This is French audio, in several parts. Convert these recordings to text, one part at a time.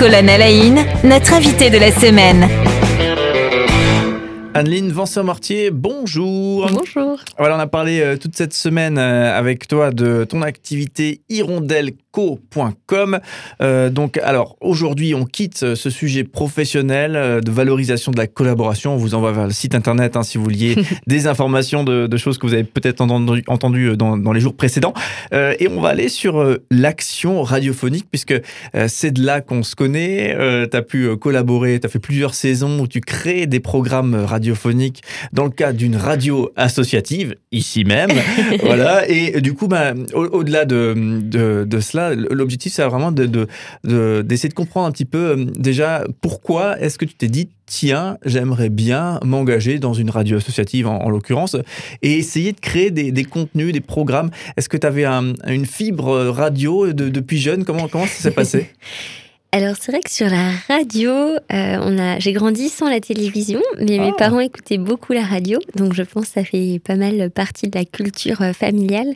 Colonne Alain, notre invité de la semaine. Anneline Vanceur-Mortier, bonjour. Bonjour. Voilà, on a parlé euh, toute cette semaine euh, avec toi de ton activité hirondelco.com. Euh, donc, alors, aujourd'hui, on quitte euh, ce sujet professionnel euh, de valorisation de la collaboration. On vous envoie vers le site internet hein, si vous vouliez des informations de, de choses que vous avez peut-être entendu, entendu dans, dans les jours précédents. Euh, et on va aller sur l'action radiophonique, puisque c'est de là qu'on se connaît. tu as pu collaborer, tu as fait plusieurs saisons où tu crées des programmes radiophoniques dans le cadre d'une radio associative, ici même. voilà. Et du coup, bah, au- au-delà de, de, de cela, l'objectif, c'est vraiment d'essayer de, de, de comprendre un petit peu euh, déjà pourquoi est-ce que tu t'es dit tiens, j'aimerais bien m'engager dans une radio associative en, en l'occurrence, et essayer de créer des, des contenus, des programmes. Est-ce que tu avais un- une fibre radio de- depuis jeune? Comment, comment ça s'est passé? Alors c'est vrai que sur la radio, euh, on a, j'ai grandi sans la télévision, mais mes Ah. parents écoutaient beaucoup la radio, donc je pense que ça fait pas mal partie de la culture euh, familiale.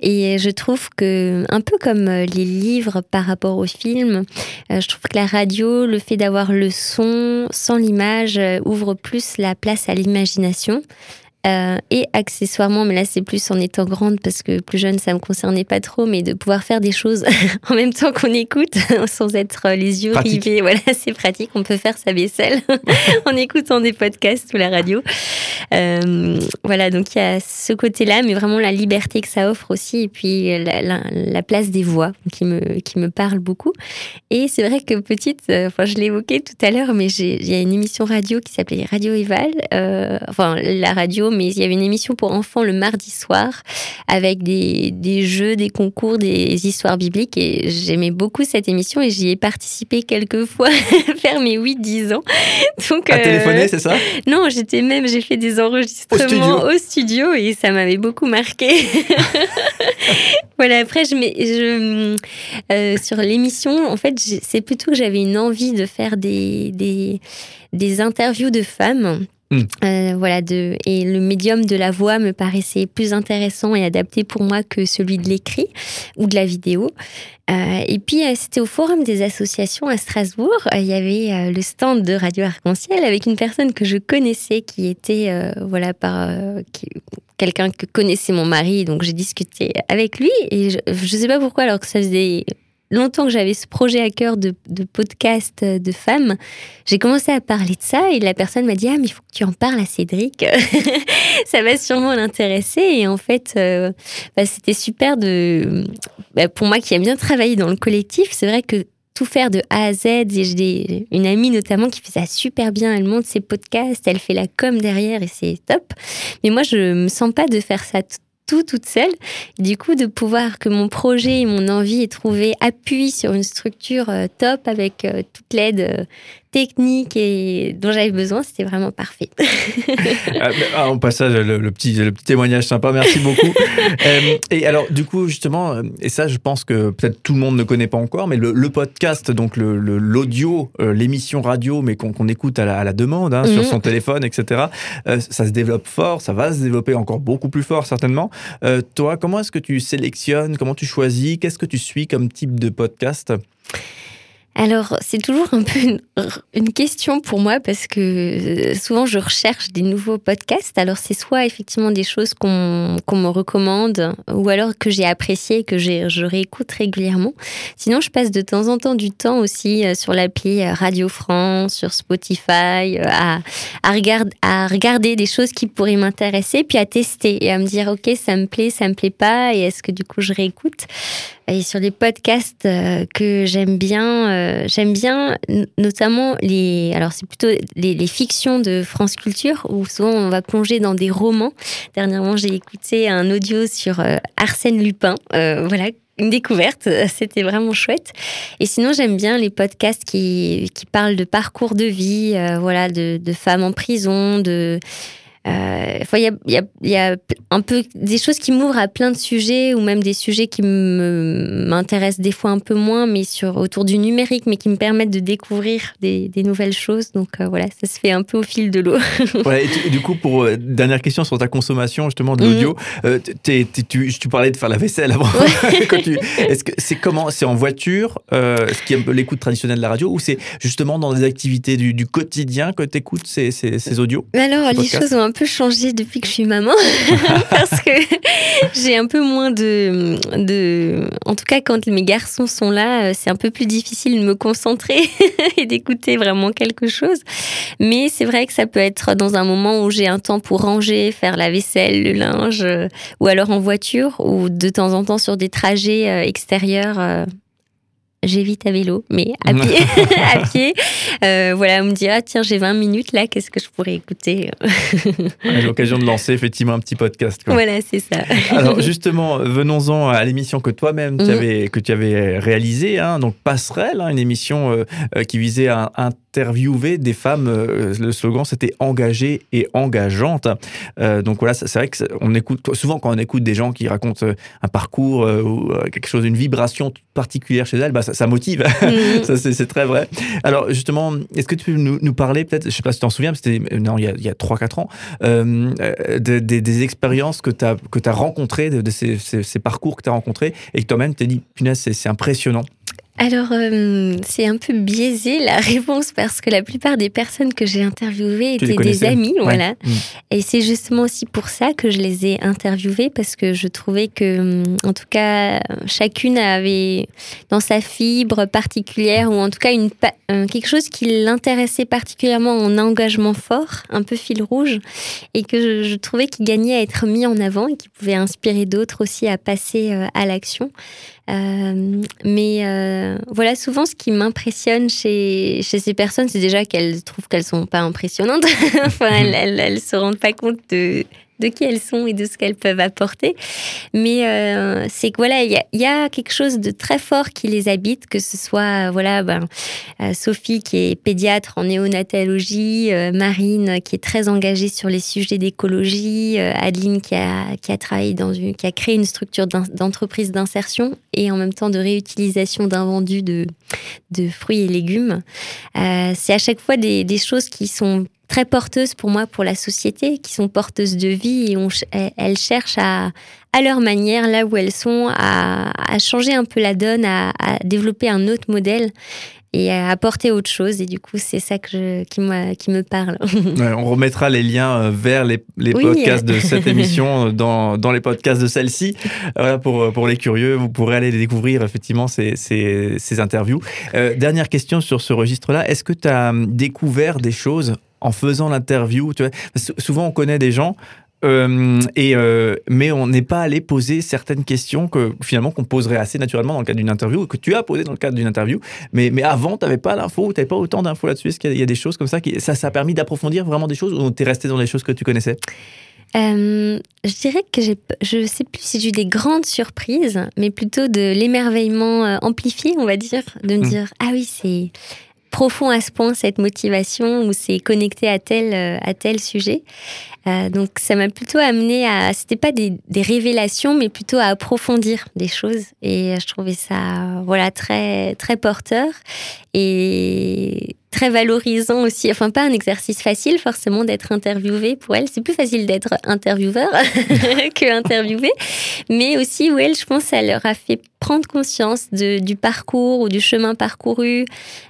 Et je trouve que, un peu comme euh, les livres par rapport aux films, euh, je trouve que la radio, le fait d'avoir le son sans l'image, euh, ouvre plus la place à l'imagination. Euh, et accessoirement, mais là c'est plus en étant grande parce que plus jeune ça me concernait pas trop, mais de pouvoir faire des choses en même temps qu'on écoute sans être euh, les yeux Pratique. rivés. Voilà, c'est pratique. On peut faire sa vaisselle en écoutant des podcasts ou la radio. Euh, voilà, donc il y a ce côté-là, mais vraiment la liberté que ça offre aussi, et puis la, la- la place des voix qui me, qui me parle beaucoup. Et c'est vrai que petite, euh, enfin je évoqué tout à l'heure, mais il y a une émission radio qui s'appelait Radio Eval, enfin la radio, mais il y avait une émission pour enfants le mardi soir avec des, des jeux, des concours, des histoires bibliques, et j'aimais beaucoup cette émission et j'y ai participé quelques fois vers mes 8-10 ans. Donc, À euh, téléphoner, c'est ça? Non, j'étais même, j'ai fait des enregistrements Au au studio, et ça m'avait beaucoup marqué. voilà, après, je, mets- je, euh, sur l'émission, en fait, c'est plutôt que j'avais une envie de faire des, des, des interviews de femmes. Hmm. Euh, voilà, de, et le médium de la voix me paraissait plus intéressant et adapté pour moi que celui de l'écrit ou de la vidéo. Euh, et puis, euh, c'était au Forum des associations à Strasbourg. Il y avait le stand de Radio Arc-en-Ciel avec une personne que je connaissais qui était, voilà, par quelqu'un que connaissait mon mari. Donc, j'ai discuté avec lui et je ne sais pas pourquoi, alors que ça faisait longtemps que j'avais ce projet à cœur de, podcast euh, de femmes, j'ai commencé à parler de ça et la personne m'a dit Ah, mais il faut que tu en parles à Cédric. ça va sûrement l'intéresser. Et en fait, euh, bah, c'était super de. bah, pour moi qui aime bien travailler dans le collectif, c'est vrai que tout faire de A à Z. Et j'ai une amie notamment qui fait ça super bien. Elle monte ses podcasts, elle fait la com derrière et c'est top. Mais moi, je me sens pas de faire ça tout toute seule. Du coup, de pouvoir que mon projet et mon envie aient trouvé appui sur une structure euh, top avec euh, toute l'aide euh, technique et dont j'avais besoin, c'était vraiment parfait. Ah, ah, Au passage, le, le petit, le petit témoignage sympa, merci beaucoup. Euh, et alors, du coup, justement, euh, et ça, je pense que peut-être tout le monde ne connaît pas encore, mais le, le podcast, donc le- l'audio, euh, l'émission radio, mais qu'on écoute à la, à la demande, hein, sur Mhm. son téléphone, etc., euh, ça se développe fort, ça va se développer encore beaucoup plus fort, certainement. Euh, toi, comment est-ce que tu sélectionnes, comment tu choisis, qu'est-ce que tu suis comme type de podcast? Alors, c'est toujours un peu une, question pour moi parce que euh, souvent je recherche des nouveaux podcasts. Alors, c'est soit effectivement des choses qu'on me recommande ou alors que j'ai appréciées et que je réécoute régulièrement. Sinon, je passe de temps en temps du temps aussi euh, sur l'appli euh, Radio France, sur Spotify, à, à regarder des choses qui pourraient m'intéresser, puis à tester et à me dire, OK, ça me plaît, ça me plaît pas, et est-ce que du coup je réécoute? Et sur les podcasts euh, que j'aime bien, euh, j'aime bien notamment les. Alors, c'est plutôt les, fictions de France Culture où souvent on va plonger dans des romans. Dernièrement, j'ai écouté un audio sur euh, Arsène Lupin. Voilà. Une découverte, c'était vraiment chouette. Et sinon, j'aime bien les podcasts qui, qui parlent de parcours de vie, voilà, de, femmes en prison, de, il y, a, y, a, un peu des choses qui m'ouvrent à plein de sujets ou même des sujets qui m'intéressent des fois un peu moins, mais sur autour du numérique, mais qui me permettent de découvrir des, des nouvelles choses. Donc euh, voilà, ça se fait un peu au fil de l'eau. ouais, et du coup, pour euh, dernière question sur ta consommation justement de l'audio, mhm. tu, tu, parlais de faire la vaisselle avant. Est-ce que c'est comment C'est en voiture, ce qui est un peu l'écoute traditionnelle de la radio, ou c'est justement dans des activités du, du quotidien que tu écoutes ces, ces, ces audios Alors les choses ont un peu changé depuis que je suis maman parce que j'ai un peu moins de, de. En tout cas, quand mes garçons sont là, euh, c'est un peu plus difficile de me concentrer et d'écouter vraiment quelque chose. Mais c'est vrai que ça peut être dans un moment où j'ai un temps pour ranger, faire la vaisselle, le linge, euh, ou alors en voiture, ou de temps en temps sur des trajets euh, extérieurs j'évite à vélo, mais à pied. à pied. Euh, voilà, on me dit, ah tiens, j'ai 20 minutes là, qu'est-ce que je pourrais écouter? L'occasion de lancer effectivement un petit podcast. Voilà, c'est ça. Alors justement, venons-en à l'émission que toi-même tu, mhm. avais, que tu avais réalisée, hein, donc Passerelle, hein, une émission euh, euh, qui visait à interviewer des femmes. le slogan, c'était engagée et engageante. donc voilà, c'est vrai que on écoute souvent quand on écoute des gens qui racontent un parcours ou quelque chose, une vibration particulière chez elles, bah, ça, motive. Ça, c'est très vrai. Alors, justement, est-ce que tu peux nous, parler, peut-être, je sais pas si tu t'en souviens, c'était non, il y a, a 3-4 ans, euh, euh, des expériences que tu as, que as rencontrées, de, ces, ces, parcours que tu as rencontrés, et que toi-même, t'es dit, punaise, c'est impressionnant alors, euh, c'est un peu biaisé la réponse parce que la plupart des personnes que j'ai interviewées étaient des amis, voilà. Mm. Et c'est justement aussi pour ça que je les ai interviewées parce que je trouvais que, en tout cas, chacune avait dans sa fibre particulière ou en tout cas une, euh, quelque chose qui l'intéressait particulièrement en engagement fort, un peu fil rouge, et que je, trouvais qu'il gagnait à être mis en avant et qui pouvait inspirer d'autres aussi à passer euh, à l'action. Euh, mais euh, voilà, souvent, ce qui m'impressionne chez, chez ces personnes, c'est déjà qu'elles trouvent qu'elles sont pas impressionnantes. enfin, elles, se rendent pas compte de, de qui elles sont et de ce qu'elles peuvent apporter. Mais euh, c'est que voilà, il y, a, quelque chose de très fort qui les habite, que ce soit voilà, ben, euh, Sophie qui est pédiatre en néonatologie, euh, Marine qui est très engagée sur les sujets d'écologie, Adeline qui a, qui a travaillé dans une, qui a créé une structure d'entreprise d'insertion et en même temps de réutilisation d'invendus de, de fruits et légumes. c'est à chaque fois des choses qui sont très porteuses pour moi, pour la société, qui sont porteuses de vie et elles cherchent à, à leur manière, là où elles sont, à, à changer un peu la donne, à, à, développer un autre modèle et à apporter autre chose. Et du coup, c'est ça que je, qui, qui me parle. on remettra les liens euh, vers les, les podcasts de cette émission euh, dans, dans les podcasts de celle-ci. Voilà, pour, pour les curieux, vous pourrez aller découvrir effectivement ces, ces, ces interviews. Euh, dernière question sur ce registre-là. Est-ce que tu as découvert des choses en faisant l'interview. Tu vois souvent, on connaît des gens. Euh, et euh, mais on n'est pas allé poser certaines questions que finalement qu'on poserait assez naturellement dans le cadre d'une interview que tu as posé dans le cadre d'une interview mais, mais avant tu n'avais pas l'info tu n'avais pas autant d'infos là-dessus est-ce qu'il y, a des choses comme ça qui ça, ça a permis d'approfondir vraiment des choses ou tu es resté dans les choses que tu connaissais? Euh, je dirais que je sais plus si j'ai eu des grandes surprises, mais plutôt de l'émerveillement amplifié, on va dire, de me mmh. dire ah oui c'est profond à ce point cette motivation ou c'est connecté à tel euh, à tel sujet. Euh, donc ça m'a plutôt amené à c'était pas des, révélations mais plutôt à approfondir des choses et je trouvais ça voilà très très porteur et très valorisant aussi. Enfin, pas un exercice facile forcément d'être interviewé pour elle. C'est plus facile d'être intervieweur que interviewé. Mais aussi où elle, je pense, ça leur a fait prendre conscience de, du parcours ou du chemin parcouru,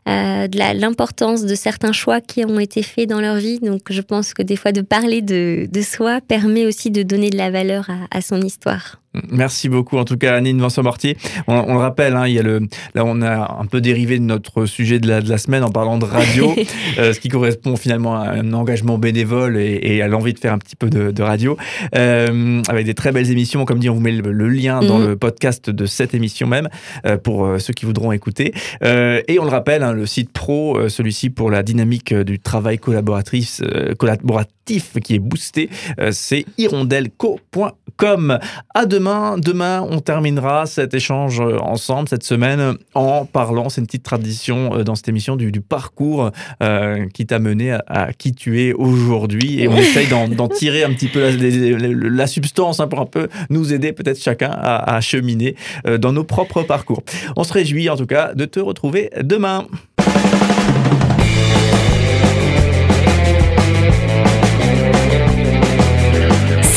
euh, de l'importance de certains choix qui ont été faits dans leur vie. Donc, je pense que des fois, de parler de, de soi permet aussi de donner de la valeur à, à son histoire. Merci beaucoup, en tout cas, Anine Vincent-Mortier. On, le rappelle, hein, il y a le, là, on a un peu dérivé de notre sujet de la, de la semaine en parlant de radio, euh, ce qui correspond finalement à un engagement bénévole et, à l'envie de faire un petit peu de, radio, euh, avec des très belles émissions. Comme dit, on vous met le, lien dans mhm. le podcast de cette émission même, euh, pour ceux qui voudront écouter. et on le rappelle, hein, le site pro, celui-ci pour la dynamique du travail collaboratrice, collaboratif qui est boosté, c'est hirondelco.com. À de demain, demain, on terminera cet échange ensemble cette semaine en parlant, c'est une petite tradition dans cette émission, du, parcours qui t'a mené à, qui tu es aujourd'hui. Et on essaye d'en tirer un petit peu la, substance hein, pour un peu nous aider peut-être chacun à, à cheminer dans nos propres parcours. On se réjouit en tout cas de te retrouver demain.